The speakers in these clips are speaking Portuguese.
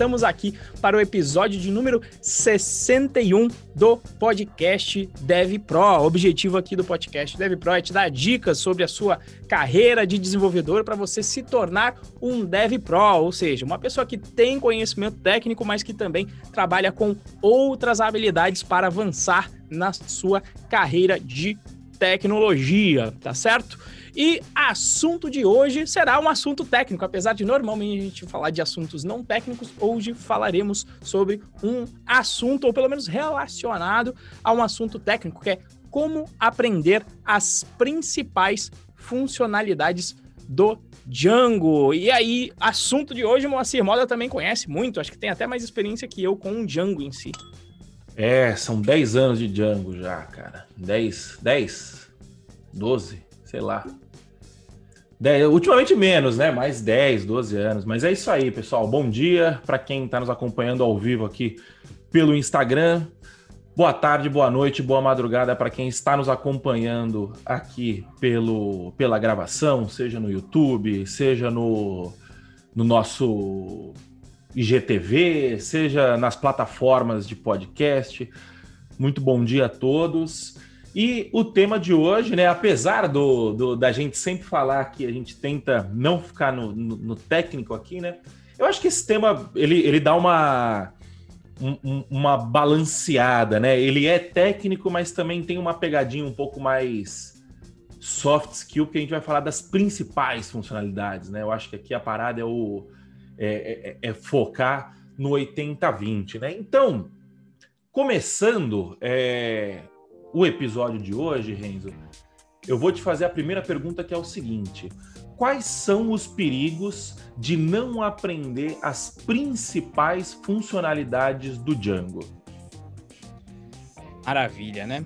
estamos aqui para o episódio de número 61 do podcast Dev Pro. O objetivo aqui do podcast Dev Pro é te dar dicas sobre a sua carreira de desenvolvedor para você se tornar um Dev Pro, ou seja, uma pessoa que tem conhecimento técnico, mas que também trabalha com outras habilidades para avançar na sua carreira de tecnologia, tá certo? E assunto de hoje será um assunto técnico, apesar de normalmente a gente falar de assuntos não técnicos, hoje falaremos sobre um assunto, ou pelo menos relacionado a um assunto técnico, que é como aprender as principais funcionalidades do Django. E aí, assunto de hoje, Moacir Moda também conhece muito, acho que tem até mais experiência que eu com o Django em si. É, são 10 anos de Django já, cara. 10, 10, 12, sei lá. 10, ultimamente menos, né? Mais 10, 12 anos. Mas é isso aí, pessoal. Bom dia para quem está nos acompanhando ao vivo aqui pelo Instagram. Boa tarde, boa noite, boa madrugada para quem está nos acompanhando aqui pelo, pela gravação, seja no YouTube, seja no, no nosso IGTV, seja nas plataformas de podcast. Muito bom dia a todos. E o tema de hoje, né? Apesar do, do, da gente sempre falar que a gente tenta não ficar no, no, no técnico aqui, né? Eu acho que esse tema ele, ele dá uma, um, uma balanceada, né? Ele é técnico, mas também tem uma pegadinha um pouco mais soft skill, porque a gente vai falar das principais funcionalidades, né? Eu acho que aqui a parada é o é, é, é focar no 80-20, né? Então, começando, é, o episódio de hoje, Renzo, eu vou te fazer a primeira pergunta que é o seguinte: quais são os perigos de não aprender as principais funcionalidades do Django? Maravilha, né?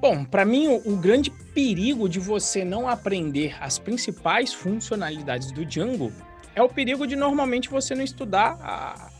Bom, para mim o, o, grande perigo de você não aprender as principais funcionalidades do Django é o perigo de normalmente você não estudar a,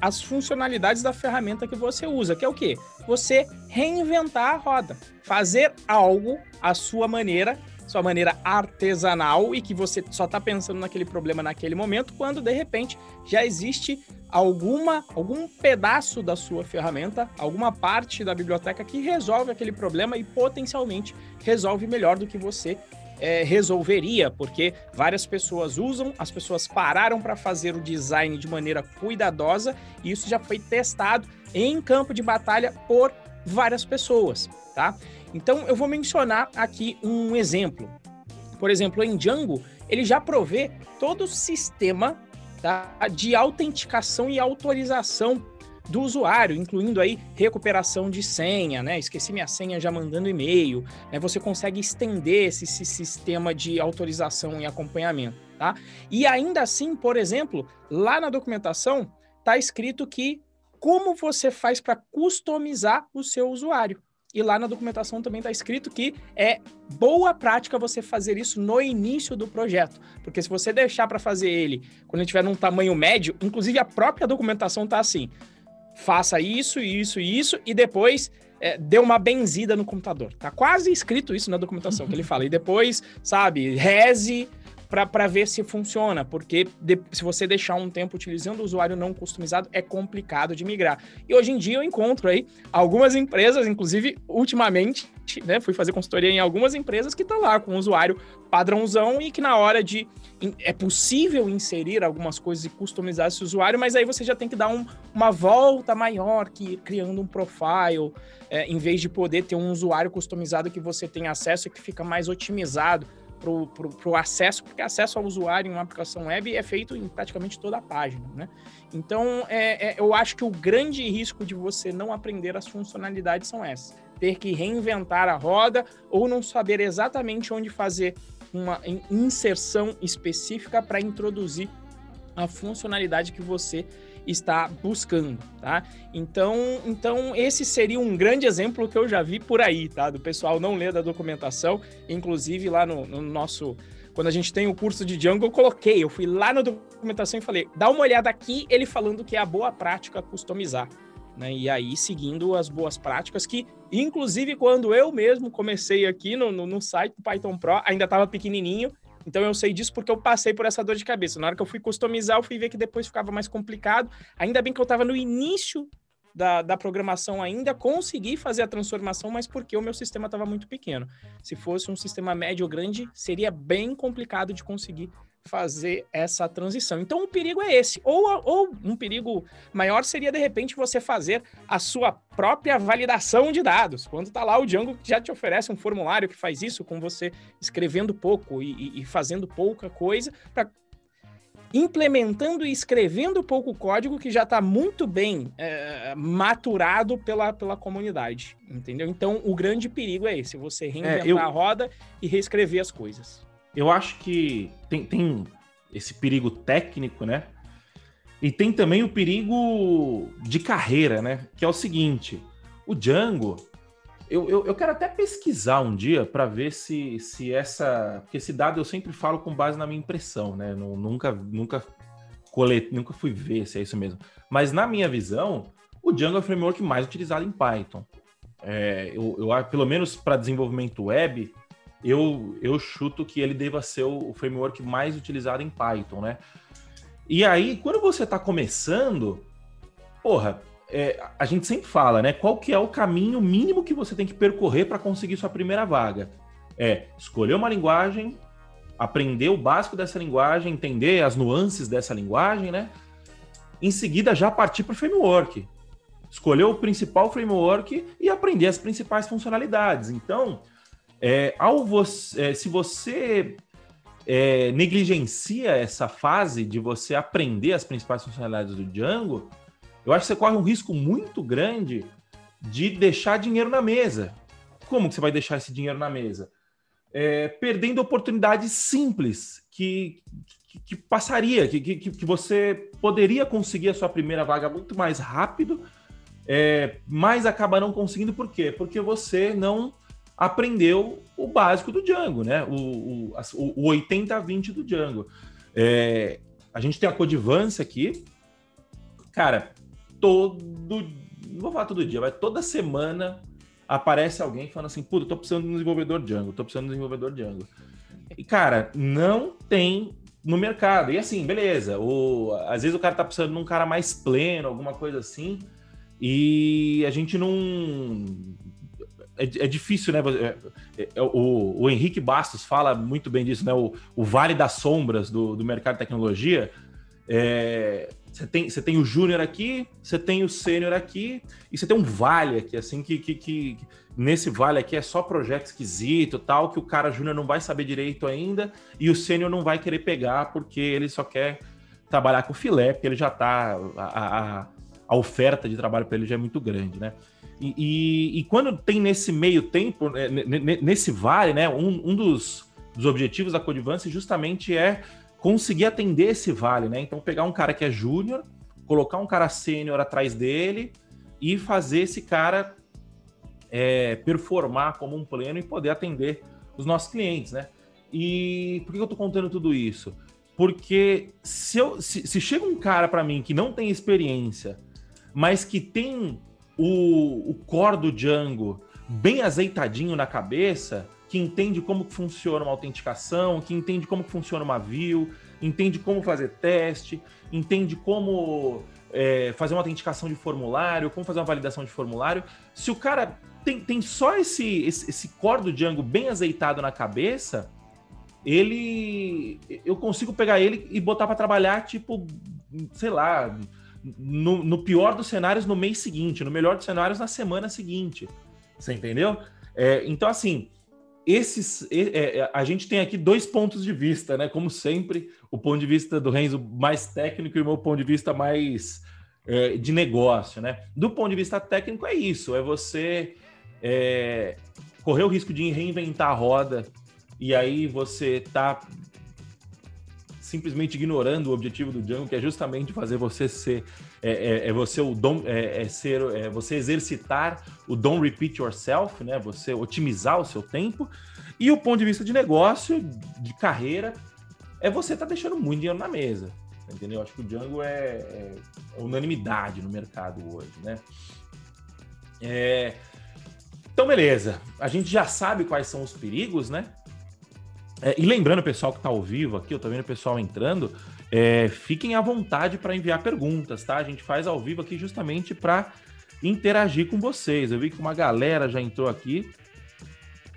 as funcionalidades da ferramenta que você usa, que é o quê? Você reinventar a roda, fazer algo à sua maneira, sua maneira artesanal e que você só está pensando naquele problema naquele momento, quando de repente já existe alguma algum pedaço da sua ferramenta, alguma parte da biblioteca que resolve aquele problema e potencialmente resolve melhor do que você é, resolveria, porque várias pessoas usam, as pessoas pararam para fazer o design de maneira cuidadosa e isso já foi testado em campo de batalha por várias pessoas, tá? Então eu vou mencionar aqui um exemplo. Por exemplo, em Django, ele já provê todo o sistema tá, de autenticação e autorização do usuário, incluindo aí recuperação de senha, né? Esqueci minha senha já mandando e-mail, né? Você consegue estender esse, esse sistema de autorização e acompanhamento, tá? E ainda assim, por exemplo, lá na documentação tá escrito que como você faz para customizar o seu usuário. E lá na documentação também está escrito que é boa prática você fazer isso no início do projeto. Porque se você deixar para fazer ele quando ele estiver num tamanho médio, inclusive a própria documentação está assim: faça isso, isso e isso, e depois é, dê uma benzida no computador. Tá quase escrito isso na documentação que ele fala. E depois, sabe, reze para ver se funciona, porque de, se você deixar um tempo utilizando o usuário não customizado, é complicado de migrar. E hoje em dia eu encontro aí algumas empresas, inclusive ultimamente, né, fui fazer consultoria em algumas empresas que estão lá com o usuário padrãozão e que na hora de é possível inserir algumas coisas e customizar esse usuário, mas aí você já tem que dar um, uma volta maior que criando um profile, é, em vez de poder ter um usuário customizado que você tem acesso e que fica mais otimizado para o acesso, porque acesso ao usuário em uma aplicação web é feito em praticamente toda a página, né? Então, é, é, eu acho que o grande risco de você não aprender as funcionalidades são essas. Ter que reinventar a roda ou não saber exatamente onde fazer uma inserção específica para introduzir a funcionalidade que você está buscando, tá? Então, então esse seria um grande exemplo que eu já vi por aí, tá? Do pessoal não ler da documentação, inclusive lá no, no nosso quando a gente tem o curso de Django, eu coloquei, eu fui lá na documentação e falei, dá uma olhada aqui, ele falando que é a boa prática customizar. Né? E aí, seguindo as boas práticas, que inclusive quando eu mesmo comecei aqui no, no, no site do Python Pro, ainda estava pequenininho, Então eu sei disso porque eu passei por essa dor de cabeça. Na hora que eu fui customizar, eu fui ver que depois ficava mais complicado. Ainda bem que eu estava no início da, da programação ainda, consegui fazer a transformação, mas porque o meu sistema estava muito pequeno. Se fosse um sistema médio ou grande, seria bem complicado de conseguir fazer essa transição. Então, o perigo é esse. Ou, ou um perigo maior seria, de repente, você fazer a sua própria validação de dados. Quando está lá, o Django já te oferece um formulário que faz isso, com você escrevendo pouco e, e fazendo pouca coisa, para implementando e escrevendo pouco código que já está muito bem é, maturado pela, pela comunidade, entendeu? Então, o grande perigo é esse, você reinventar é, eu... a roda e reescrever as coisas. Eu acho que tem, tem esse perigo técnico, né? E tem também o perigo de carreira, né? Que é o seguinte: o Django, eu, eu, eu quero até pesquisar um dia para ver se, se essa. Porque esse dado eu sempre falo com base na minha impressão, né? Nunca, nunca, colete, nunca fui ver se é isso mesmo. Mas na minha visão, o Django é o framework mais utilizado em Python. É, eu, eu, pelo menos para desenvolvimento web, eu, eu chuto que ele deva ser o, framework mais utilizado em Python, né? E aí, quando você está começando, porra, é, a gente sempre fala, né? Qual que é o caminho mínimo que você tem que percorrer para conseguir sua primeira vaga? É escolher uma linguagem, aprender o básico dessa linguagem, entender as nuances dessa linguagem, né? Em seguida, já partir para o framework. Escolher o principal framework e aprender as principais funcionalidades. Então, é, ao você, é, se você é, negligencia essa fase de você aprender as principais funcionalidades do Django, eu acho que você corre um risco muito grande de deixar dinheiro na mesa. Como que você vai deixar esse dinheiro na mesa? É, perdendo oportunidades simples que, que, que passaria, que, que, que, você poderia conseguir a sua primeira vaga muito mais rápido, é, mas acaba não conseguindo por quê? Porque você não aprendeu o básico do Django, né? O, o, o 80-20 do Django. É, a gente tem a codivância aqui. Cara, todo. Não vou falar todo dia, mas toda semana aparece alguém falando assim: puta, tô precisando de um desenvolvedor Django, tô precisando de um desenvolvedor Django. E, cara, não tem no mercado. E assim, beleza. O, às vezes o cara tá precisando de um cara mais pleno, alguma coisa assim. E a gente não é, é difícil, né? É, é, o, o, Henrique Bastos fala muito bem disso, né? O, o vale das sombras do, do mercado de tecnologia. É, você tem, você tem o júnior aqui, você tem o sênior aqui, e você tem um vale aqui, assim, que, que, que, nesse vale aqui é só projeto esquisito tal, que o cara júnior não vai saber direito ainda, e o sênior não vai querer pegar porque ele só quer trabalhar com filé, porque ele já tá. A, a, a oferta de trabalho para ele já é muito grande, né? E, e, quando tem nesse meio tempo, né, nesse vale, né, um, um dos, dos, objetivos da Codivance justamente é conseguir atender esse vale, né? Então, pegar um cara que é júnior, colocar um cara sênior atrás dele e fazer esse cara é, performar como um pleno e poder atender os nossos clientes, né? E por que eu estou contando tudo isso? Porque se, eu, se, se chega um cara para mim que não tem experiência, mas que tem o, o core do Django bem azeitadinho na cabeça, que entende como funciona uma autenticação, que entende como funciona uma view, entende como fazer teste, entende como é, fazer uma autenticação de formulário, como fazer uma validação de formulário. Se o cara tem, tem só esse, esse, esse core do Django bem azeitado na cabeça, ele. Eu consigo pegar ele e botar para trabalhar, tipo, sei lá, no, no, pior dos cenários no mês seguinte, no melhor dos cenários na semana seguinte. Você entendeu? É, então, assim, esses é, é, a gente tem aqui dois pontos de vista, né? Como sempre, o ponto de vista do Renzo mais técnico e o meu ponto de vista mais é, de negócio, né? Do ponto de vista técnico é isso, é você é, correr o risco de reinventar a roda e aí você tá simplesmente ignorando o objetivo do Django, que é justamente fazer você ser é, é, é você o dom é, é, ser é você exercitar o don't repeat yourself, né? Você otimizar o seu tempo. E o ponto de vista de negócio, de carreira, é você tá deixando muito dinheiro na mesa. Entendeu? Acho que o Django é, é, é unanimidade no mercado hoje, né? Então, beleza. A gente já sabe quais são os perigos, né? É, e lembrando, pessoal que está ao vivo aqui, eu tô vendo o pessoal entrando, é, fiquem à vontade para enviar perguntas, tá? A gente faz ao vivo aqui justamente para interagir com vocês. Eu vi que uma galera já entrou aqui.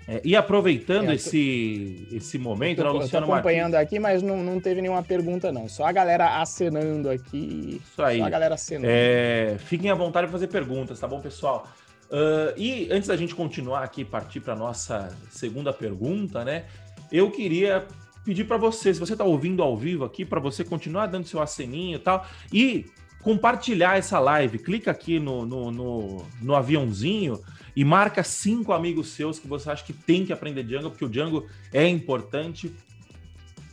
É, e aproveitando é, esse, esse momento, eu tô, Luciano eu tô acompanhando Martins... aqui, mas não, não teve nenhuma pergunta, não. Só a galera acenando aqui. Isso aí. Só a galera acenando. É, fiquem à vontade para fazer perguntas, tá bom, pessoal? Uh, e antes da gente continuar aqui, partir para nossa segunda pergunta, né? Eu queria pedir para você, se você está ouvindo ao vivo aqui, para você continuar dando seu aceninho e tal, e compartilhar essa live. Clica aqui no, no, no, no aviãozinho e marca cinco amigos seus que você acha que tem que aprender Django, porque o Django é importante,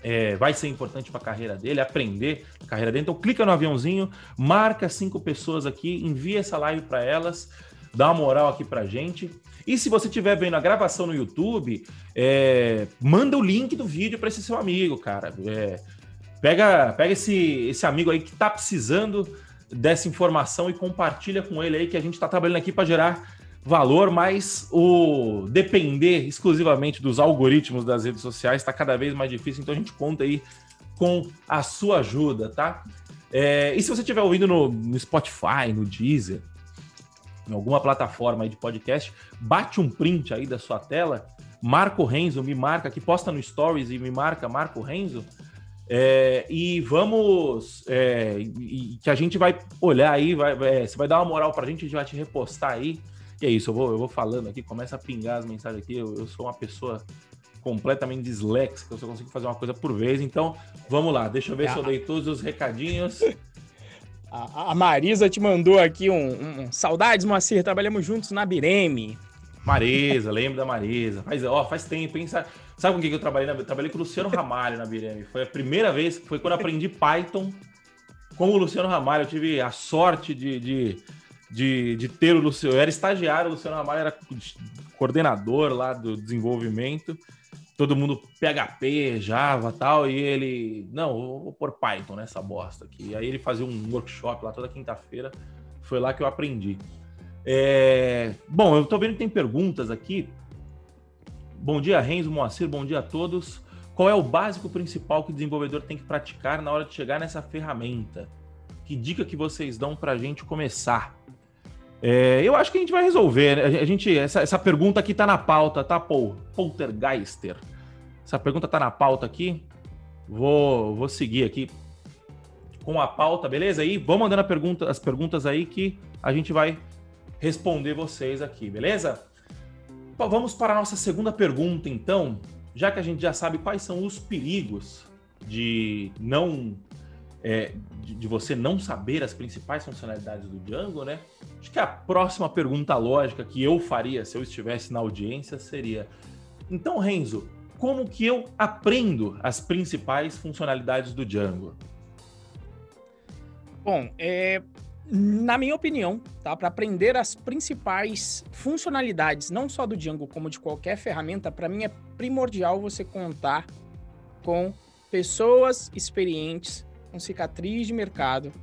é, vai ser importante para a carreira dele, aprender a carreira dele. Então clica no aviãozinho, marca cinco pessoas aqui, envia essa live para elas, dá uma moral aqui para gente. E se você estiver vendo a gravação no YouTube, é, manda o link do vídeo para esse seu amigo, cara. É, pega pega esse, esse amigo aí que está precisando dessa informação e compartilha com ele aí que a gente está trabalhando aqui para gerar valor, mas o depender exclusivamente dos algoritmos das redes sociais está cada vez mais difícil, então a gente conta aí com a sua ajuda, tá? É, e se você estiver ouvindo no, no, Spotify, no Deezer, em alguma plataforma aí de podcast, bate um print aí da sua tela, Marco Renzo, me marca, que posta no Stories e me marca Marco Renzo, é, e vamos. É, e, que a gente vai olhar aí, vai, é, você vai dar uma moral pra gente, a gente vai te repostar aí. E é isso, eu vou, eu vou falando aqui, começa a pingar as mensagens aqui. Eu, eu sou uma pessoa completamente disléxica, eu só consigo fazer uma coisa por vez. Então, vamos lá, deixa eu ver se eu dei todos os recadinhos. A, Marisa te mandou aqui um, um, saudades, Moacir, trabalhamos juntos na Bireme. Marisa, lembro da Marisa. Faz, ó, faz tempo, hein? Sabe, sabe com quem que eu trabalhei? Na, trabalhei com o Luciano Ramalho na Bireme. Foi a primeira vez, foi quando aprendi Python com o Luciano Ramalho. Eu tive a sorte de, de de, de ter o Luciano. Eu era estagiário, o Luciano Ramalho era coordenador lá do desenvolvimento. Todo mundo PHP, Java tal, e ele. Não, vou pôr Python nessa bosta aqui. Aí ele fazia um workshop lá toda quinta-feira. Foi lá que eu aprendi. É... Bom, eu tô vendo que tem perguntas aqui. Bom dia, Renzo Moacir, bom dia a todos. Qual é o básico principal que o desenvolvedor tem que praticar na hora de chegar nessa ferramenta? Que dica que vocês dão para a gente começar? É, eu acho que a gente vai resolver. Né? A gente, essa, essa pergunta aqui tá na pauta, tá, Paul? Poltergeister. Essa pergunta tá na pauta aqui. Vou, vou seguir aqui com a pauta, beleza? E vão mandando pergunta, as perguntas aí que a gente vai responder vocês aqui, beleza? Vamos para a nossa segunda pergunta, então. Já que a gente já sabe quais são os perigos de não é, de, de, você não saber as principais funcionalidades do Django, né? Acho que a próxima pergunta lógica que eu faria se eu estivesse na audiência seria: então, Renzo, como que eu aprendo as principais funcionalidades do Django? Bom, é, na minha opinião, tá? Para aprender as principais funcionalidades, não só do Django, como de qualquer ferramenta, para mim é primordial você contar com pessoas experientes com cicatriz de mercado,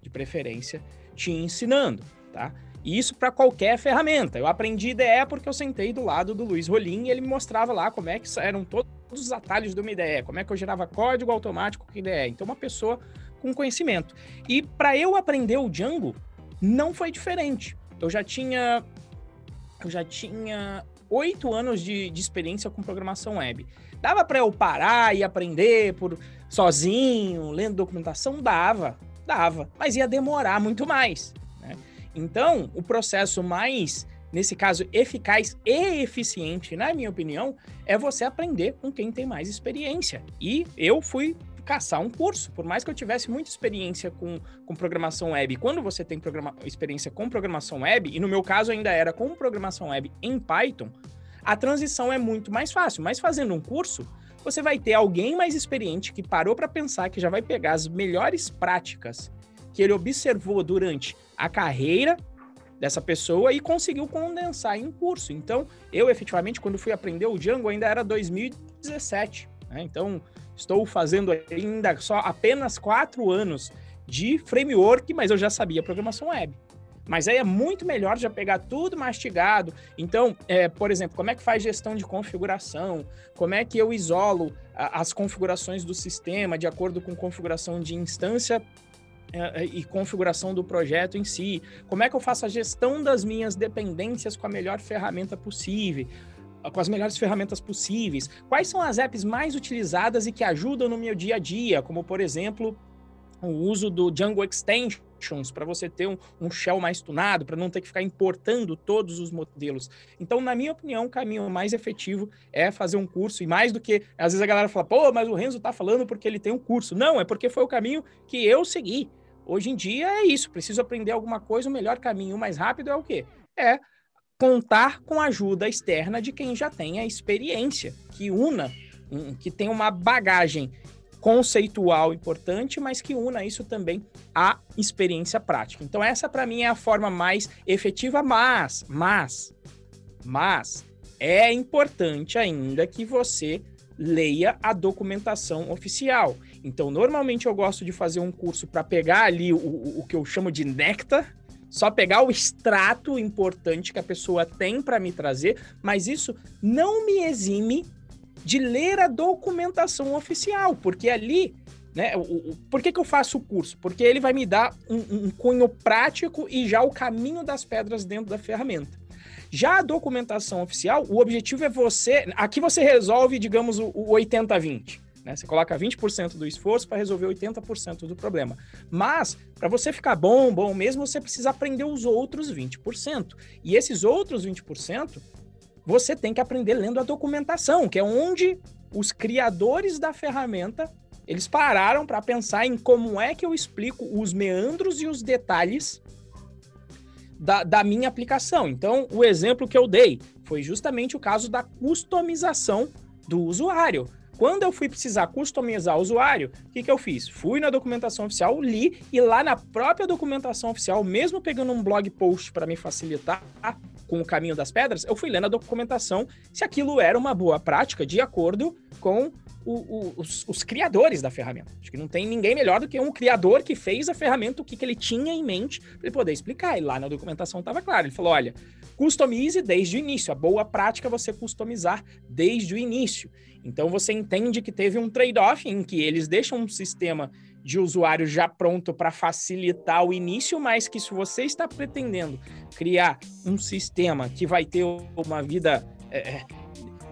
de preferência, te ensinando, tá? E isso para qualquer ferramenta. Eu aprendi IDE porque eu sentei do lado do Luiz Rolim e ele me mostrava lá como é que eram todos os atalhos de uma IDE, como é que eu gerava código automático com IDE. Então, uma pessoa com conhecimento. E para eu aprender o Django, não foi diferente. Eu já tinha eu já tinha oito anos de, de experiência com programação web. Dava para eu parar e aprender por sozinho, lendo documentação? Dava, dava, mas ia demorar muito mais. Então, o processo mais, nesse caso, eficaz e eficiente, na minha opinião, é você aprender com quem tem mais experiência. E eu fui caçar um curso, por mais que eu tivesse muita experiência com, com programação web. Quando você tem programa, experiência com programação web, e no meu caso ainda era com programação web em Python, a transição é muito mais fácil. Mas fazendo um curso, você vai ter alguém mais experiente que parou para pensar que já vai pegar as melhores práticas que ele observou durante a carreira dessa pessoa e conseguiu condensar em um curso. Então, eu efetivamente, quando fui aprender o Django, ainda era 2017. Né? Então, estou fazendo ainda só apenas quatro anos de framework, mas eu já sabia programação web. Mas aí é muito melhor já pegar tudo mastigado. Então, é, por exemplo, como é que faz gestão de configuração? Como é que eu isolo a, as configurações do sistema de acordo com configuração de instância e configuração do projeto em si, como é que eu faço a gestão das minhas dependências com a melhor ferramenta possível, com as melhores ferramentas possíveis, quais são as apps mais utilizadas e que ajudam no meu dia a dia, como por exemplo o uso do Django Extensions para você ter um, um shell mais tunado, para não ter que ficar importando todos os modelos. Então, na minha opinião, o caminho mais efetivo é fazer um curso, e mais do que, às vezes a galera fala, pô, mas o Renzo está falando porque ele tem um curso. Não, é porque foi o caminho que eu segui. Hoje em dia é isso, preciso aprender alguma coisa, o melhor caminho, o mais rápido é o quê? É contar com a ajuda externa de quem já tem a experiência, que una, que tem uma bagagem conceitual importante, mas que una isso também à experiência prática. Então essa para mim é a forma mais efetiva, mas, mas, mas é importante ainda que você leia a documentação oficial. Então, normalmente eu gosto de fazer um curso para pegar ali o, o que eu chamo de néctar, só pegar o extrato importante que a pessoa tem para me trazer, mas isso não me exime de ler a documentação oficial, porque ali, né, o, o, por que, que eu faço o curso? Porque ele vai me dar um, um cunho prático e já o caminho das pedras dentro da ferramenta. Já a documentação oficial, o objetivo é você. Aqui você resolve, digamos, o, o 80-20. Né? Você coloca 20% do esforço para resolver 80% do problema. Mas, para você ficar bom, bom mesmo, você precisa aprender os outros 20%. E esses outros 20%, você tem que aprender lendo a documentação, que é onde os criadores da ferramenta eles pararam para pensar em como é que eu explico os meandros e os detalhes da, da, minha aplicação. Então, o exemplo que eu dei foi justamente o caso da customização do usuário. Quando eu fui precisar customizar o usuário, o que, que eu fiz? Fui na documentação oficial, li, e lá na própria documentação oficial, mesmo pegando um blog post para me facilitar com o caminho das pedras, eu fui lendo a documentação se aquilo era uma boa prática de acordo com o, o, os, os, criadores da ferramenta. Acho que não tem ninguém melhor do que um criador que fez a ferramenta, o que, que ele tinha em mente para ele poder explicar. E lá na documentação estava claro. Ele falou: olha, customize desde o início. A boa prática é você customizar desde o início. Então você entende que teve um trade-off em que eles deixam um sistema de usuário já pronto para facilitar o início, mas que se você está pretendendo criar um sistema que vai ter uma vida é,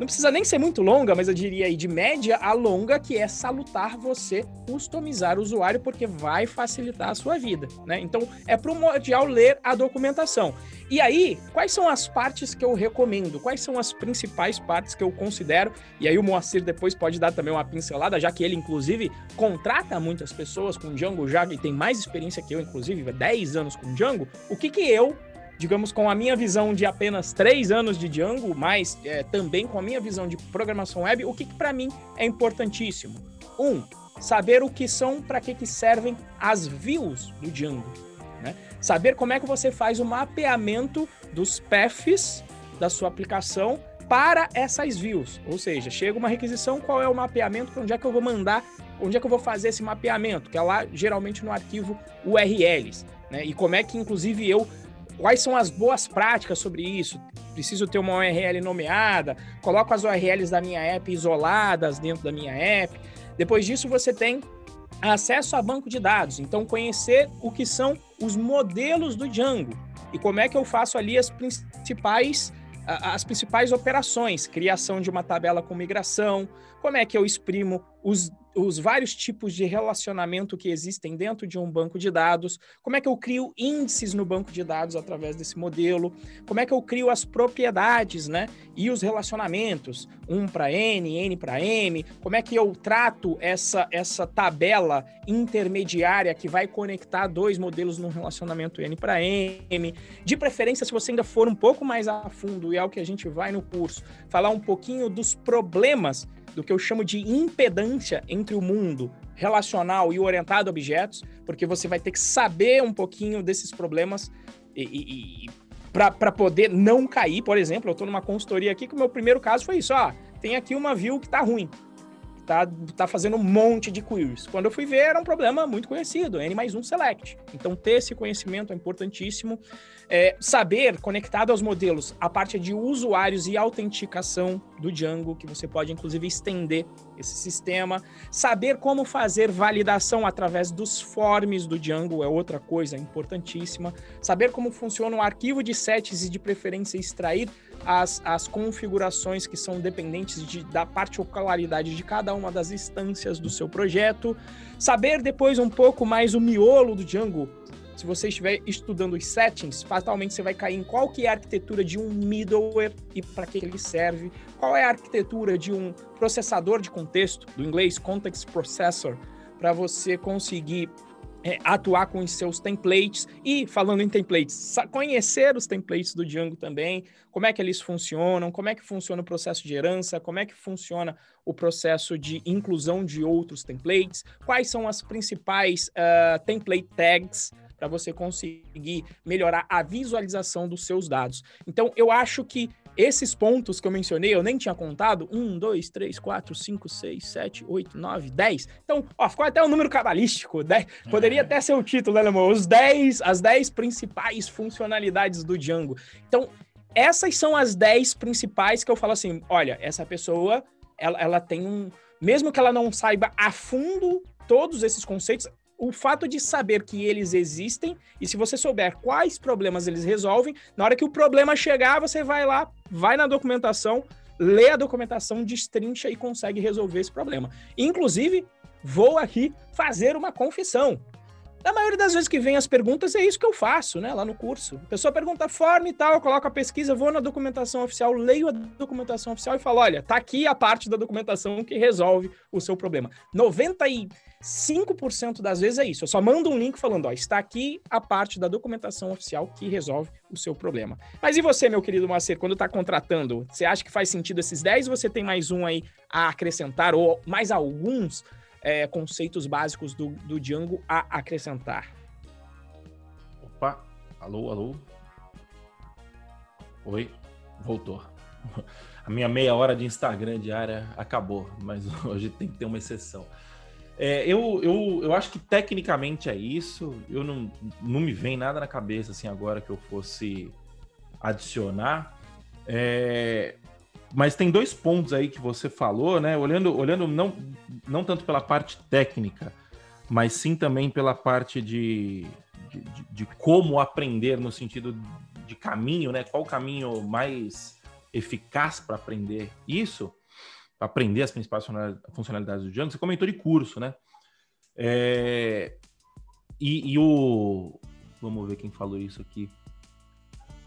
não precisa nem ser muito longa, mas eu diria aí de média a longa, que é salutar você customizar o usuário, porque vai facilitar a sua vida, né? Então, é primordial ler a documentação. E aí, quais são as partes que eu recomendo? Quais são as principais partes que eu considero? E aí o Moacir depois pode dar também uma pincelada, já que ele, inclusive, contrata muitas pessoas com Django já e tem mais experiência que eu, inclusive, 10 anos com Django. O que que eu digamos, com a minha visão de apenas três anos de Django, mas é, também com a minha visão de programação web, o que, que para mim é importantíssimo? Um, saber o que são, para que, que servem as views do Django. Né? Saber como é que você faz o mapeamento dos paths da sua aplicação para essas views. Ou seja, chega uma requisição, qual é o mapeamento, para onde é que eu vou mandar, onde é que eu vou fazer esse mapeamento, que é lá geralmente no arquivo URLs. Né? E como é que, inclusive, eu Quais são as boas práticas sobre isso? Preciso ter uma URL nomeada, coloco as URLs da minha app isoladas dentro da minha app. Depois disso, você tem acesso a banco de dados. Então, conhecer o que são os modelos do Django e como é que eu faço ali as principais as principais operações, criação de uma tabela com migração, como é que eu exprimo os os vários tipos de relacionamento que existem dentro de um banco de dados, como é que eu crio índices no banco de dados através desse modelo, como é que eu crio as propriedades, né, e os relacionamentos, um para N, N para M, como é que eu trato essa, essa tabela intermediária que vai conectar dois modelos num relacionamento N para M, de preferência, se você ainda for um pouco mais a fundo, e é o que a gente vai no curso, falar um pouquinho dos problemas do que eu chamo de impedância entre o mundo relacional e orientado a objetos, porque você vai ter que saber um pouquinho desses problemas e, e, e para poder não cair. Por exemplo, eu estou numa consultoria aqui que o meu primeiro caso foi isso: ó, tem aqui uma view que está ruim. Tá, tá fazendo um monte de queries. Quando eu fui ver, era um problema muito conhecido, N mais um select. Então, ter esse conhecimento é importantíssimo. É, saber, conectado aos modelos, a parte de usuários e autenticação do Django, que você pode, inclusive, estender esse sistema. Saber como fazer validação através dos forms do Django é outra coisa importantíssima. Saber como funciona um arquivo de sets e de preferência extrair as, as configurações que são dependentes de, da particularidade de cada uma das instâncias do seu projeto. Saber depois um pouco mais o miolo do Django. Se você estiver estudando os settings, fatalmente você vai cair em qual que é a arquitetura de um middleware e para que ele serve, qual é a arquitetura de um processador de contexto, do inglês Context Processor, para você conseguir é, atuar com os seus templates. E, falando em templates, conhecer os templates do Django também, como é que eles funcionam, como é que funciona o processo de herança, como é que funciona o processo de inclusão de outros templates, quais são as principais uh, template tags para você conseguir melhorar a visualização dos seus dados. Então, eu acho que esses pontos que eu mencionei, eu nem tinha contado. Um, dois, três, quatro, cinco, seis, sete, oito, nove, dez. Então, ó, ficou até um número cabalístico. Dez. Poderia é. até ser o título, né, Lemão? Os dez, as dez principais funcionalidades do Django. Então, essas são as dez principais que eu falo assim: olha, essa pessoa, ela, ela tem um. Mesmo que ela não saiba a fundo todos esses conceitos, o fato de saber que eles existem e se você souber quais problemas eles resolvem, na hora que o problema chegar, você vai lá, vai na documentação, lê a documentação, destrincha e consegue resolver esse problema. Inclusive, vou aqui fazer uma confissão. Na maioria das vezes que vem as perguntas, é isso que eu faço, né? Lá no curso. A pessoa pergunta a forma e tal, eu coloco a pesquisa, vou na documentação oficial, leio a documentação oficial e falo: olha, tá aqui a parte da documentação que resolve o seu problema. 95% das vezes é isso. Eu só mando um link falando: ó, está aqui a parte da documentação oficial que resolve o seu problema. Mas e você, meu querido Macer, quando está contratando, você acha que faz sentido esses 10 ou você tem mais um aí a acrescentar ou mais alguns? É, conceitos básicos do, do Django a acrescentar. Opa, alô, alô. Oi, voltou. A minha meia hora de Instagram diária acabou, mas hoje tem que ter uma exceção. É, eu, eu, eu acho que tecnicamente é isso. Eu não, não me vem nada na cabeça assim agora que eu fosse adicionar. É, mas tem dois pontos aí que você falou, né? Olhando, olhando não, não tanto pela parte técnica, mas sim também pela parte de, de, de, como aprender no sentido de caminho, né? Qual o caminho mais eficaz para aprender isso, para aprender as principais funcionalidades do Django. Você comentou de curso, né? É... E, e o. Vamos ver quem falou isso aqui.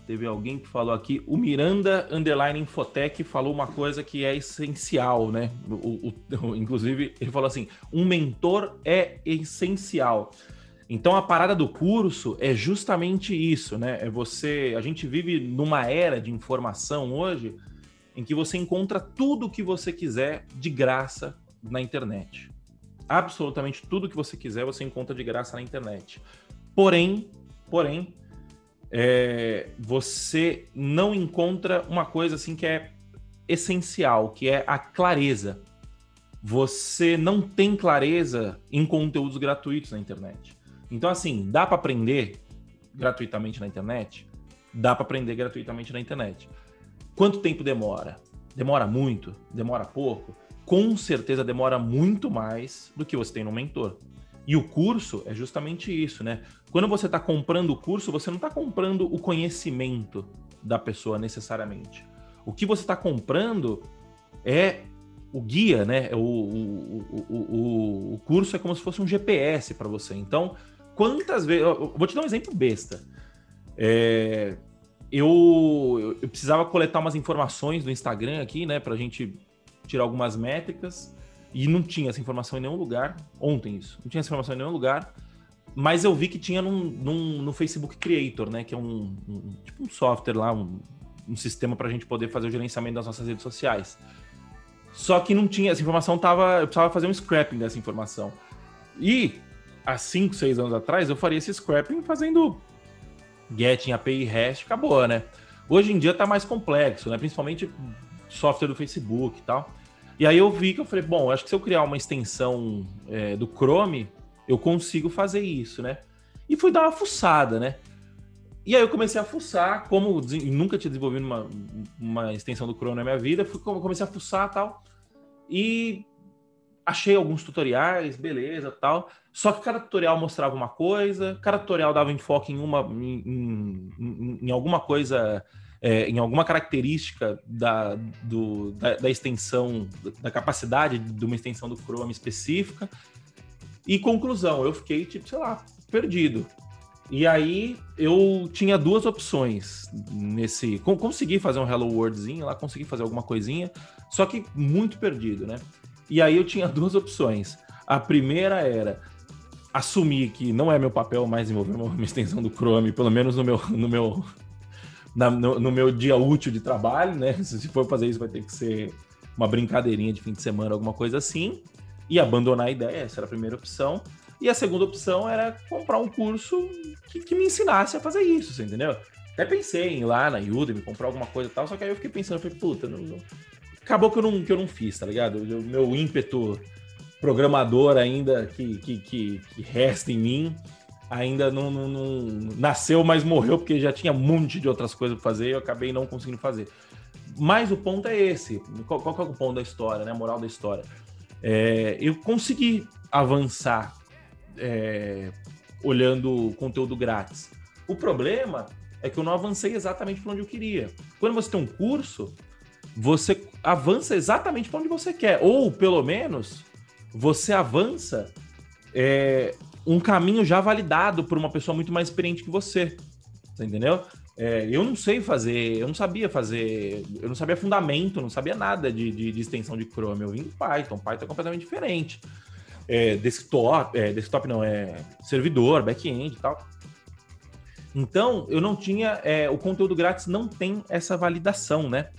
Teve alguém que falou aqui, o Miranda Underline Infotech falou uma coisa que é essencial, né? O, o, inclusive, ele falou assim: um mentor é essencial. Então a parada do curso é justamente isso, né? É você. A gente vive numa era de informação hoje em que você encontra tudo o que você quiser de graça na internet. Absolutamente tudo que você quiser você encontra de graça na internet. Porém, porém, é, você não encontra uma coisa assim que é essencial, que é a clareza. Você não tem clareza em conteúdos gratuitos na internet. Então, assim, dá para aprender gratuitamente na internet? Dá para aprender gratuitamente na internet. Quanto tempo demora? Demora muito? Demora pouco? Com certeza demora muito mais do que você tem no mentor. E o curso é justamente isso, né? Quando você está comprando o curso, você não está comprando o conhecimento da pessoa necessariamente. O que você está comprando é o guia, né? O, o, o, o, curso é como se fosse um GPS para você. Então, quantas vezes. Eu vou te dar um exemplo besta. É, eu, eu precisava coletar umas informações do Instagram aqui, né? Para a gente tirar algumas métricas. E não tinha essa informação em nenhum lugar. Ontem isso. Não tinha essa informação em nenhum lugar. Mas eu vi que tinha num, num, no Facebook Creator, né? Que é um, um tipo um software lá, um, um sistema para a gente poder fazer o gerenciamento das nossas redes sociais. Só que não tinha, essa informação tava. Eu precisava fazer um scrapping dessa informação. E há 5, 6 anos atrás, eu faria esse scrapping fazendo getting API hash, acabou, né? Hoje em dia tá mais complexo, né? Principalmente software do Facebook e tal. E aí eu vi que eu falei, bom, acho que se eu criar uma extensão é, do Chrome, eu consigo fazer isso, né? E fui dar uma fuçada, né? E aí eu comecei a fuçar, como nunca tinha desenvolvido uma, uma extensão do Chrome na minha vida, fui, comecei a fuçar tal. E achei alguns tutoriais, beleza, tal. Só que cada tutorial mostrava uma coisa, cada tutorial dava enfoque em uma em, em, em alguma coisa, é, em alguma característica da, do, da, da, extensão, da capacidade de uma extensão do Chrome específica. E conclusão, eu fiquei, tipo, sei lá, perdido. E aí eu tinha duas opções nesse. Consegui fazer um Hello Worldzinho lá, consegui fazer alguma coisinha, só que muito perdido, né? E aí eu tinha duas opções. A primeira era assumir que não é meu papel mais desenvolver uma extensão do Chrome, pelo menos no meu, no meu, na, no, no, meu dia útil de trabalho, né? Se for fazer isso, vai ter que ser uma brincadeirinha de fim de semana, alguma coisa assim, e abandonar a ideia, essa era a primeira opção. E a segunda opção era comprar um curso que, que me ensinasse a fazer isso, entendeu? Até pensei em ir lá na Udemy, comprar alguma coisa e tal, só que aí eu fiquei pensando, falei, puta, não, não... acabou que eu, não, que eu não fiz, tá ligado? O meu ímpeto programador ainda que, que, que, que resta em mim ainda não, não, não, nasceu, mas morreu porque já tinha um monte de outras coisas para fazer e eu acabei não conseguindo fazer. Mas o ponto é esse. Qual, qual é o ponto da história, né? A moral da história. É, eu consegui avançar é, olhando conteúdo grátis. O problema é que eu não avancei exatamente para onde eu queria. Quando você tem um curso, você avança exatamente para onde você quer, ou pelo menos você avança é, um caminho já validado por uma pessoa muito mais experiente que você. Você entendeu? É, eu não sei fazer, eu não sabia fazer, eu não sabia fundamento, não sabia nada de, de, de extensão de Chrome. Eu vim do Python, Python é completamente diferente é, desktop, é, desktop não, é servidor, back-end e tal. Então, eu não tinha, é, o conteúdo grátis não tem essa validação, né?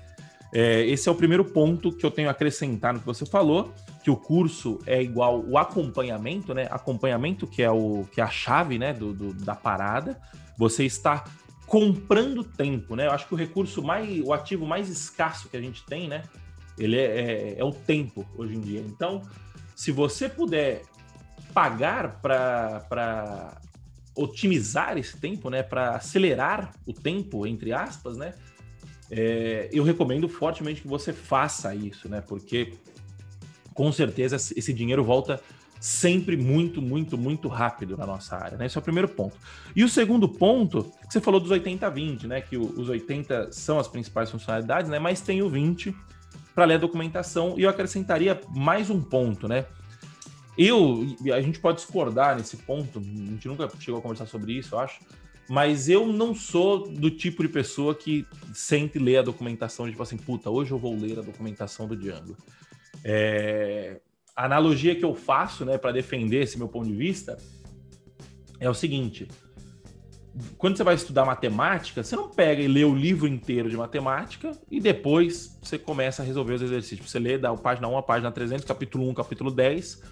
É, esse é o primeiro ponto que eu tenho a acrescentar no que você falou, que o curso é igual o acompanhamento, né? Acompanhamento que é o que é a chave, né, do, do da parada. Você está comprando tempo, né? Eu acho que o recurso mais, o ativo mais escasso que a gente tem, né? Ele é, é, é o tempo hoje em dia. Então, se você puder pagar para otimizar esse tempo, né, para acelerar o tempo, entre aspas, né, é, eu recomendo fortemente que você faça isso, né, porque com certeza esse dinheiro volta sempre muito, muito, muito rápido na nossa área, né? Esse é o primeiro ponto. E o segundo ponto, que você falou dos 80-20, né? Que os 80 são as principais funcionalidades, né? Mas tem o 20 para ler a documentação. E eu acrescentaria mais um ponto, né? Eu, a gente pode discordar nesse ponto, a gente nunca chegou a conversar sobre isso, eu acho, mas eu não sou do tipo de pessoa que sempre lê a documentação tipo assim, puta, hoje eu vou ler a documentação do Django. É... A analogia que eu faço, né, para defender esse meu ponto de vista é o seguinte: quando você vai estudar matemática, você não pega e lê o livro inteiro de matemática e depois você começa a resolver os exercícios. Você lê da página 1 a página 300, capítulo 1, capítulo 10,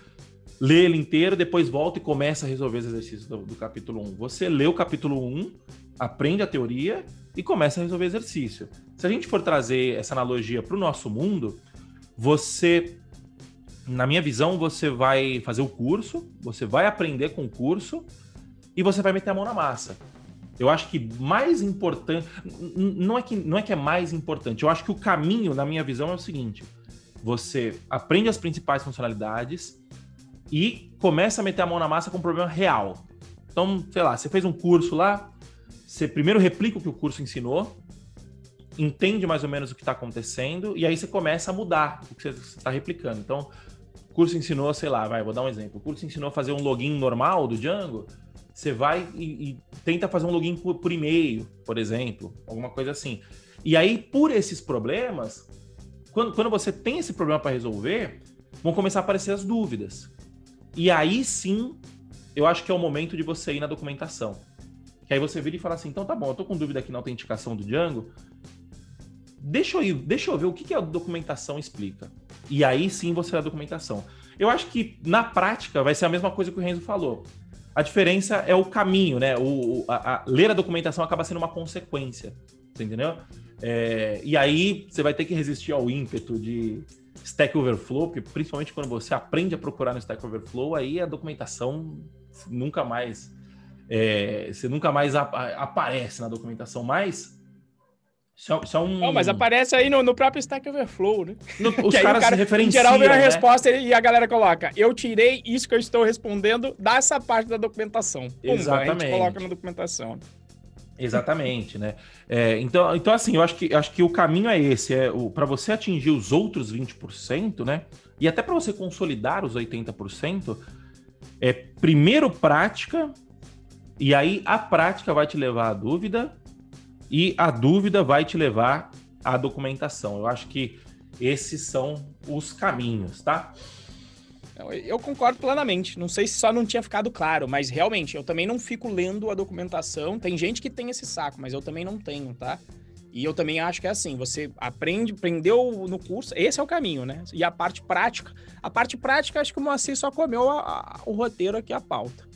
lê ele inteiro, depois volta e começa a resolver os exercícios do, do capítulo 1. Você lê o capítulo 1, aprende a teoria e começa a resolver exercício. Se a gente for trazer essa analogia para o nosso mundo, você, na minha visão, você vai fazer o curso, você vai aprender com o curso e você vai meter a mão na massa. Eu acho que mais importante. Não é que, não é que é mais importante. Eu acho que o caminho, na minha visão, é o seguinte: você aprende as principais funcionalidades e começa a meter a mão na massa com um problema real. Então, sei lá, você fez um curso lá, você primeiro replica o que o curso ensinou, entende mais ou menos o que está acontecendo, e aí você começa a mudar o que você está replicando. Então, o curso ensinou, sei lá, vai, vou dar um exemplo. O curso ensinou a fazer um login normal do Django você vai e, e tenta fazer um login por, por e-mail, por exemplo, alguma coisa assim. E aí, por esses problemas, quando, quando você tem esse problema para resolver, vão começar a aparecer as dúvidas. E aí sim, eu acho que é o momento de você ir na documentação. Que aí você vira e fala assim: então tá bom, eu tô com dúvida aqui na autenticação do Django. Deixa eu ir, deixa eu ver o que, que a documentação explica. E aí sim você lê a documentação. Eu acho que na prática vai ser a mesma coisa que o Renzo falou. A diferença é o caminho, né? O, a, a, ler a documentação acaba sendo uma consequência, você entendeu? É, e aí você vai ter que resistir ao ímpeto de, Stack Overflow, porque principalmente quando você aprende a procurar no Stack Overflow, aí a documentação nunca mais. É, você nunca mais ap aparece na documentação, mas. Isso é um... Não, mas aparece aí no, no próprio Stack Overflow, né? No, os caras cara, referenciam. Em geral, vem a né? resposta e a galera coloca: Eu tirei isso que eu estou respondendo dessa parte da documentação. Exatamente. A gente coloca na documentação. Exatamente, né? É, então, então, assim, eu acho que, acho que o caminho é esse: é para você atingir os outros 20%, né? E até para você consolidar os 80%, é primeiro prática, e aí a prática vai te levar à dúvida, e a dúvida vai te levar à documentação. Eu acho que esses são os caminhos, tá? Eu concordo plenamente. Não sei se só não tinha ficado claro, mas realmente eu também não fico lendo a documentação. Tem gente que tem esse saco, mas eu também não tenho, tá? E eu também acho que é assim, você aprende, aprendeu no curso, esse é o caminho, né? E a parte prática, a parte prática, acho que o Moacir só comeu a, a, o roteiro aqui, a pauta.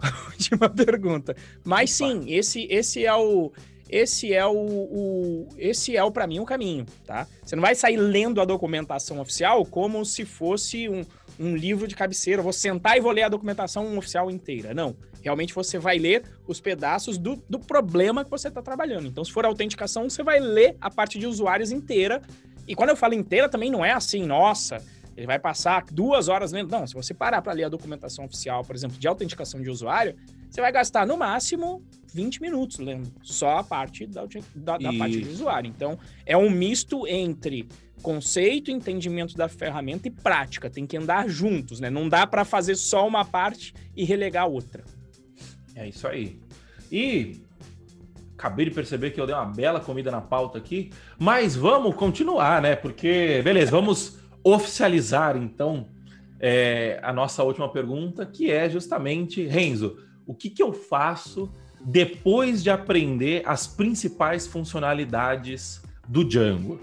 Última pergunta. Mas Opa. sim, esse, esse é o esse é o, o esse é o para mim o caminho, tá? Você não vai sair lendo a documentação oficial como se fosse um, um livro de cabeceira, vou sentar e vou ler a documentação oficial inteira. Não. Realmente você vai ler os pedaços do, do problema que você está trabalhando. Então, se for autenticação, você vai ler a parte de usuários inteira. E quando eu falo inteira, também não é assim, nossa, ele vai passar duas horas lendo. Não, se você parar para ler a documentação oficial, por exemplo, de autenticação de usuário, você vai gastar no máximo 20 minutos lendo só a parte da, da, da parte de usuário. Então, é um misto entre conceito, entendimento da ferramenta e prática. Tem que andar juntos, né? Não dá para fazer só uma parte e relegar a outra. É isso aí. E acabei de perceber que eu dei uma bela comida na pauta aqui, mas vamos continuar, né? Porque, beleza, vamos oficializar então é, a nossa última pergunta, que é justamente, Renzo, o que, que eu faço depois de aprender as principais funcionalidades do Django?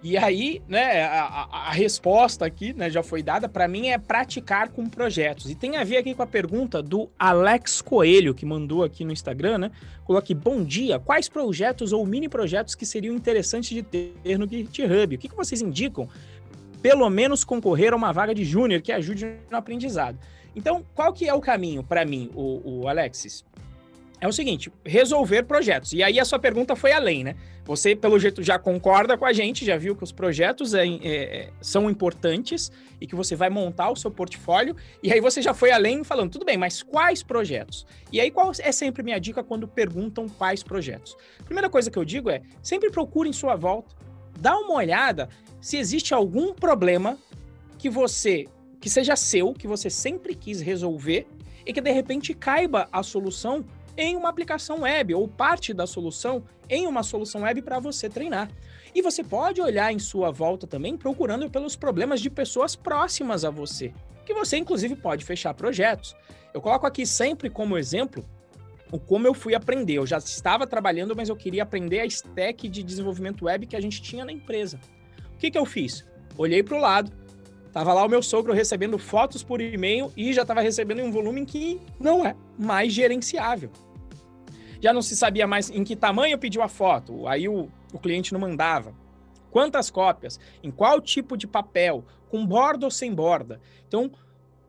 E aí, né, a, a, resposta aqui, né, já foi dada, para mim é praticar com projetos. E tem a ver aqui com a pergunta do Alex Coelho, que mandou aqui no Instagram, né? Colocou aqui, bom dia, quais projetos ou mini projetos que seriam interessantes de ter no GitHub? O que, que vocês indicam? Pelo menos concorrer a uma vaga de júnior que ajude no aprendizado. Então, qual que é o caminho para mim, o, o Alexis? é o seguinte: resolver projetos. E aí a sua pergunta foi além, né? Você, pelo jeito, já concorda com a gente, já viu que os projetos é, é, são importantes e que você vai montar o seu portfólio. E aí você já foi além falando, tudo bem, mas quais projetos? E aí, qual é sempre minha dica quando perguntam quais projetos? Primeira coisa que eu digo é: sempre procure em sua volta, dá uma olhada se existe algum problema que você, que seja seu, que você sempre quis resolver e que de repente caiba a solução em uma aplicação web ou parte da solução em uma solução web para você treinar. E você pode olhar em sua volta também procurando pelos problemas de pessoas próximas a você, que você inclusive pode fechar projetos. Eu coloco aqui sempre como exemplo o como eu fui aprender. Eu já estava trabalhando, mas eu queria aprender a stack de desenvolvimento web que a gente tinha na empresa. O que, que eu fiz? Olhei para o lado, Tava lá o meu sogro recebendo fotos por e-mail e já estava recebendo em um volume que não é mais gerenciável já não se sabia mais em que tamanho pediu a foto, aí o, o cliente não mandava. Quantas cópias, em qual tipo de papel, com borda ou sem borda. Então,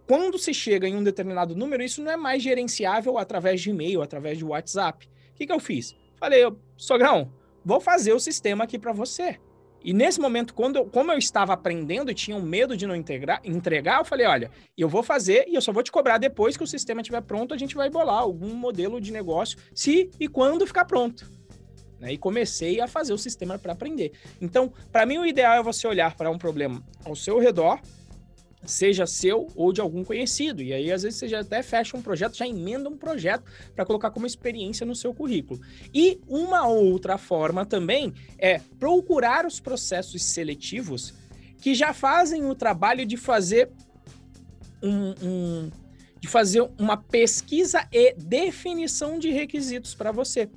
quando se chega em um determinado número, isso não é mais gerenciável através de e-mail, através de WhatsApp. O que, que eu fiz? Falei, sogrão, vou fazer o sistema aqui para você. E nesse momento, quando eu, como eu estava aprendendo e tinha um medo de não integrar, entregar, eu falei: olha, eu vou fazer e eu só vou te cobrar depois que o sistema estiver pronto, a gente vai bolar algum modelo de negócio, se e quando ficar pronto. Né? E comecei a fazer o sistema para aprender. Então, para mim, o ideal é você olhar para um problema ao seu redor seja seu ou de algum conhecido. E aí, às vezes, você já até fecha um projeto, já emenda um projeto para colocar como experiência no seu currículo. E uma outra forma também é procurar os processos seletivos que já fazem o trabalho de fazer um, um de fazer uma pesquisa e definição de requisitos para você.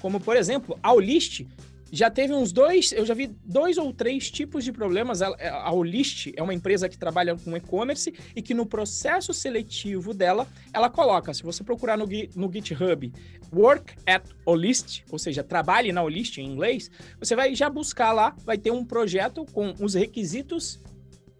Como, por exemplo, a Olist já teve uns dois, eu já vi dois ou três tipos de problemas. A, a Olist é uma empresa que trabalha com e-commerce e que no processo seletivo dela, ela coloca, se você procurar no, no GitHub, work at Olist, ou seja, trabalhe na Olist em inglês, você vai já buscar lá, vai ter um projeto com os requisitos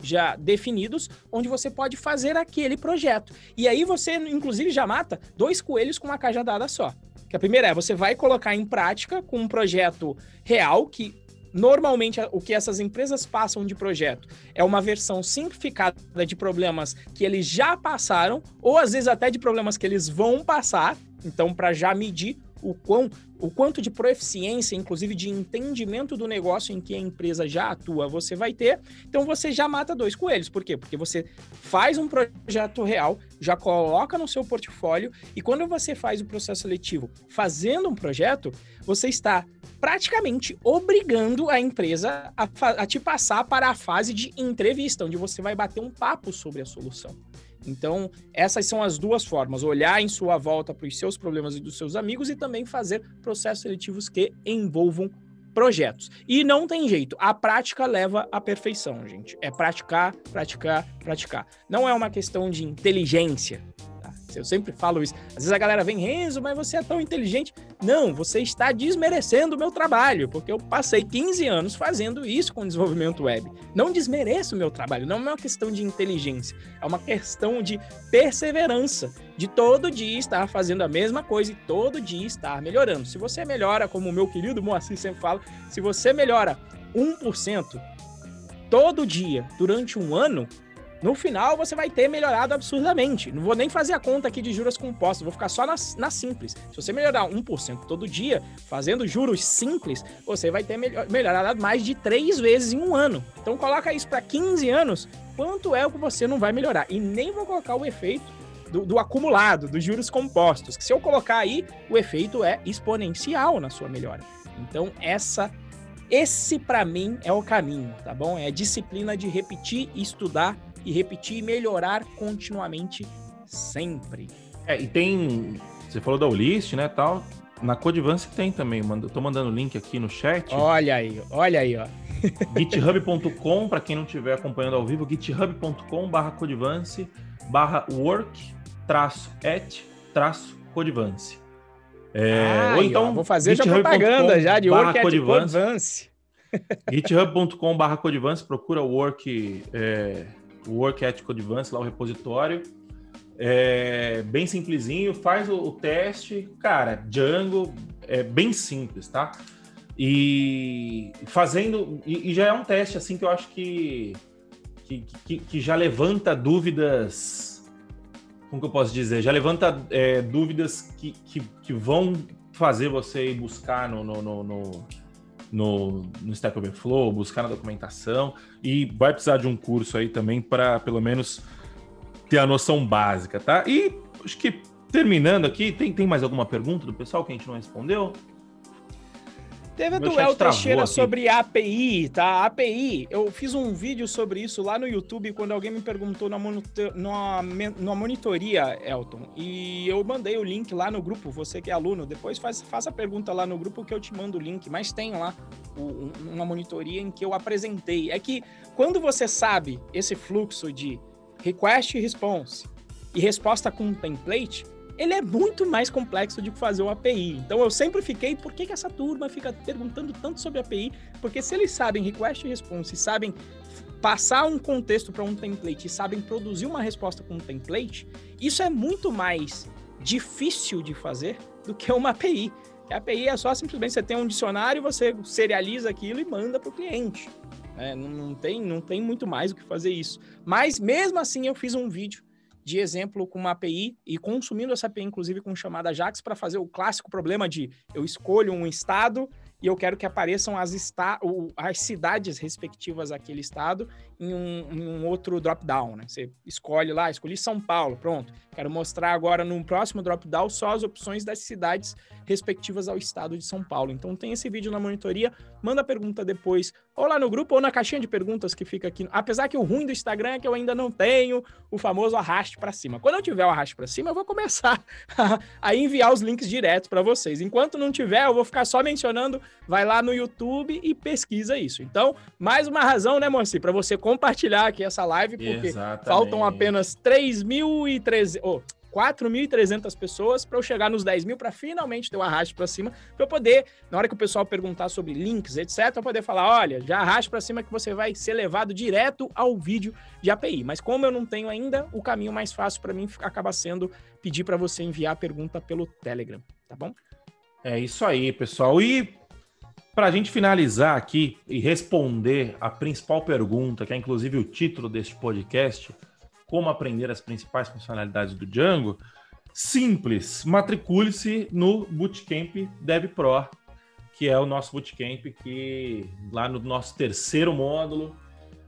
já definidos, onde você pode fazer aquele projeto. E aí você, inclusive, já mata dois coelhos com uma cajadada só. Que a primeira é, você vai colocar em prática com um projeto real que Normalmente, o que essas empresas passam de projeto é uma versão simplificada de problemas que eles já passaram, ou às vezes até de problemas que eles vão passar, então, para já medir o, quão, o quanto de proeficiência, inclusive de entendimento do negócio em que a empresa já atua, você vai ter. Então você já mata dois coelhos. Por quê? Porque você faz um projeto real, já coloca no seu portfólio, e quando você faz o processo seletivo fazendo um projeto, você está praticamente obrigando a empresa a, a te passar para a fase de entrevista, onde você vai bater um papo sobre a solução. Então, essas são as duas formas: olhar em sua volta para os seus problemas e dos seus amigos e também fazer processos seletivos que envolvam projetos. E não tem jeito, a prática leva à perfeição, gente. É praticar, praticar, praticar. Não é uma questão de inteligência, eu sempre falo isso. Às vezes a galera vem, Renzo, mas você é tão inteligente. Não, você está desmerecendo o meu trabalho, porque eu passei 15 anos fazendo isso com desenvolvimento web. Não desmereço o meu trabalho, não é uma questão de inteligência, é uma questão de perseverança, de todo dia estar fazendo a mesma coisa e todo dia estar melhorando. Se você melhora, como o meu querido Moacir sempre fala, se você melhora 1% todo dia durante um ano, no final você vai ter melhorado absurdamente. Não vou nem fazer a conta aqui de juros compostos, vou ficar só na, na simples. Se você melhorar 1% todo dia, fazendo juros simples, você vai ter melhor, melhorado mais de três vezes em um ano. Então coloca isso para 15 anos, quanto é o que você não vai melhorar? E nem vou colocar o efeito do, do, acumulado, dos juros compostos. Que se eu colocar aí, o efeito é exponencial na sua melhora. Então, essa, esse para mim é o caminho, tá bom? É disciplina de repetir e estudar e repetir e melhorar continuamente sempre. É, e tem. Você falou da Ulist, né, tal. Na Codivance tem também, mando, tô mandando o link aqui no chat. Olha aí, olha aí, ó. github.com, para quem não estiver acompanhando ao vivo, github.com barra Codivance barra work traço et traço Codivance. É, ou então, ó, vou fazer já propaganda já de work at Codivance. github.com barra Codivance, procura o work é, o Work Ethical Advance, lá o repositório. É bem simplesinho, faz o, o, teste, cara, Django é bem simples, tá? E fazendo, e, e, já é um teste assim que eu acho que, que, que, que já levanta dúvidas, como que eu posso dizer? Já levanta é, dúvidas que, que, que, vão fazer você ir buscar no, no, no, no no, no Stack Overflow, buscar na documentação e vai precisar de um curso aí também para pelo menos ter a noção básica, tá? E acho que terminando aqui, tem, tem mais alguma pergunta do pessoal que a gente não respondeu? Teve a do El Teixeira sobre API, tá? API, eu fiz um vídeo sobre isso lá no YouTube quando alguém me perguntou na, numa, numa monitoria, Elton. E eu mandei o link lá no grupo, você que é aluno, depois faz, faça a pergunta lá no grupo que eu te mando o link. Mas tem lá o, uma monitoria em que eu apresentei. É que quando você sabe esse fluxo de request e response e resposta com template, ele é muito mais complexo de fazer uma API. Então eu sempre fiquei, por que, que essa turma fica perguntando tanto sobre API? Porque se eles sabem request e response, sabem passar um contexto para um template e sabem produzir uma resposta com um template, isso é muito mais difícil de fazer do que uma API. A API é só simplesmente você tem um dicionário, você serializa aquilo e manda para o cliente. É, não, tem, não tem muito mais o que fazer isso. Mas mesmo assim eu fiz um vídeo de exemplo com uma API e consumindo essa API, inclusive com chamada JAX, para fazer o clássico problema de eu escolho um estado e eu quero que apareçam as, as cidades respectivas àquele estado em um, em um outro drop-down, né? Você escolhe lá, escolhi São Paulo, pronto. Quero mostrar agora no próximo drop-down só as opções das cidades respectivas ao estado de São Paulo. Então tem esse vídeo na monitoria, manda a pergunta depois, ou lá no grupo, ou na caixinha de perguntas que fica aqui. Apesar que o ruim do Instagram é que eu ainda não tenho o famoso arraste para cima. Quando eu tiver o arraste para cima, eu vou começar a enviar os links diretos para vocês. Enquanto não tiver, eu vou ficar só mencionando, vai lá no YouTube e pesquisa isso. Então, mais uma razão, né, Moacir, para você compartilhar aqui essa live, porque Exatamente. faltam apenas 3.300, oh, 4.300 pessoas para eu chegar nos 10 mil para finalmente ter o arraste para cima, para eu poder, na hora que o pessoal perguntar sobre links, etc, eu poder falar, olha, já arraste para cima que você vai ser levado direto ao vídeo de API. Mas como eu não tenho ainda, o caminho mais fácil para mim acaba sendo pedir para você enviar a pergunta pelo Telegram, tá bom? É isso aí, pessoal. E para a gente finalizar aqui e responder a principal pergunta, que é inclusive o título deste podcast, como aprender as principais funcionalidades do Django, simples, matricule-se no Bootcamp Dev Pro, que é o nosso bootcamp que lá no nosso terceiro módulo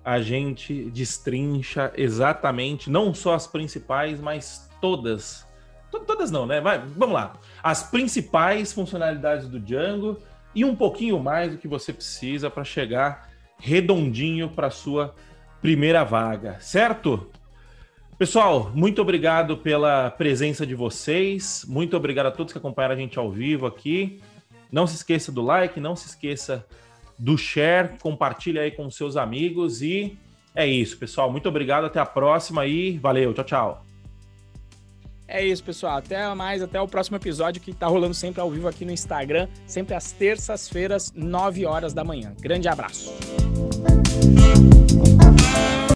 a gente destrincha exatamente não só as principais, mas todas. Todas não, né? Vai, vamos lá. As principais funcionalidades do Django e um pouquinho mais do que você precisa para chegar redondinho para sua primeira vaga, certo? Pessoal, muito obrigado pela presença de vocês. Muito obrigado a todos que acompanharam a gente ao vivo aqui. Não se esqueça do like, não se esqueça do share, compartilhe aí com seus amigos e é isso, pessoal. Muito obrigado, até a próxima e valeu, tchau, tchau. É isso, pessoal. Até mais, até o próximo episódio que tá rolando sempre ao vivo aqui no Instagram, sempre às terças-feiras, 9 horas da manhã. Grande abraço.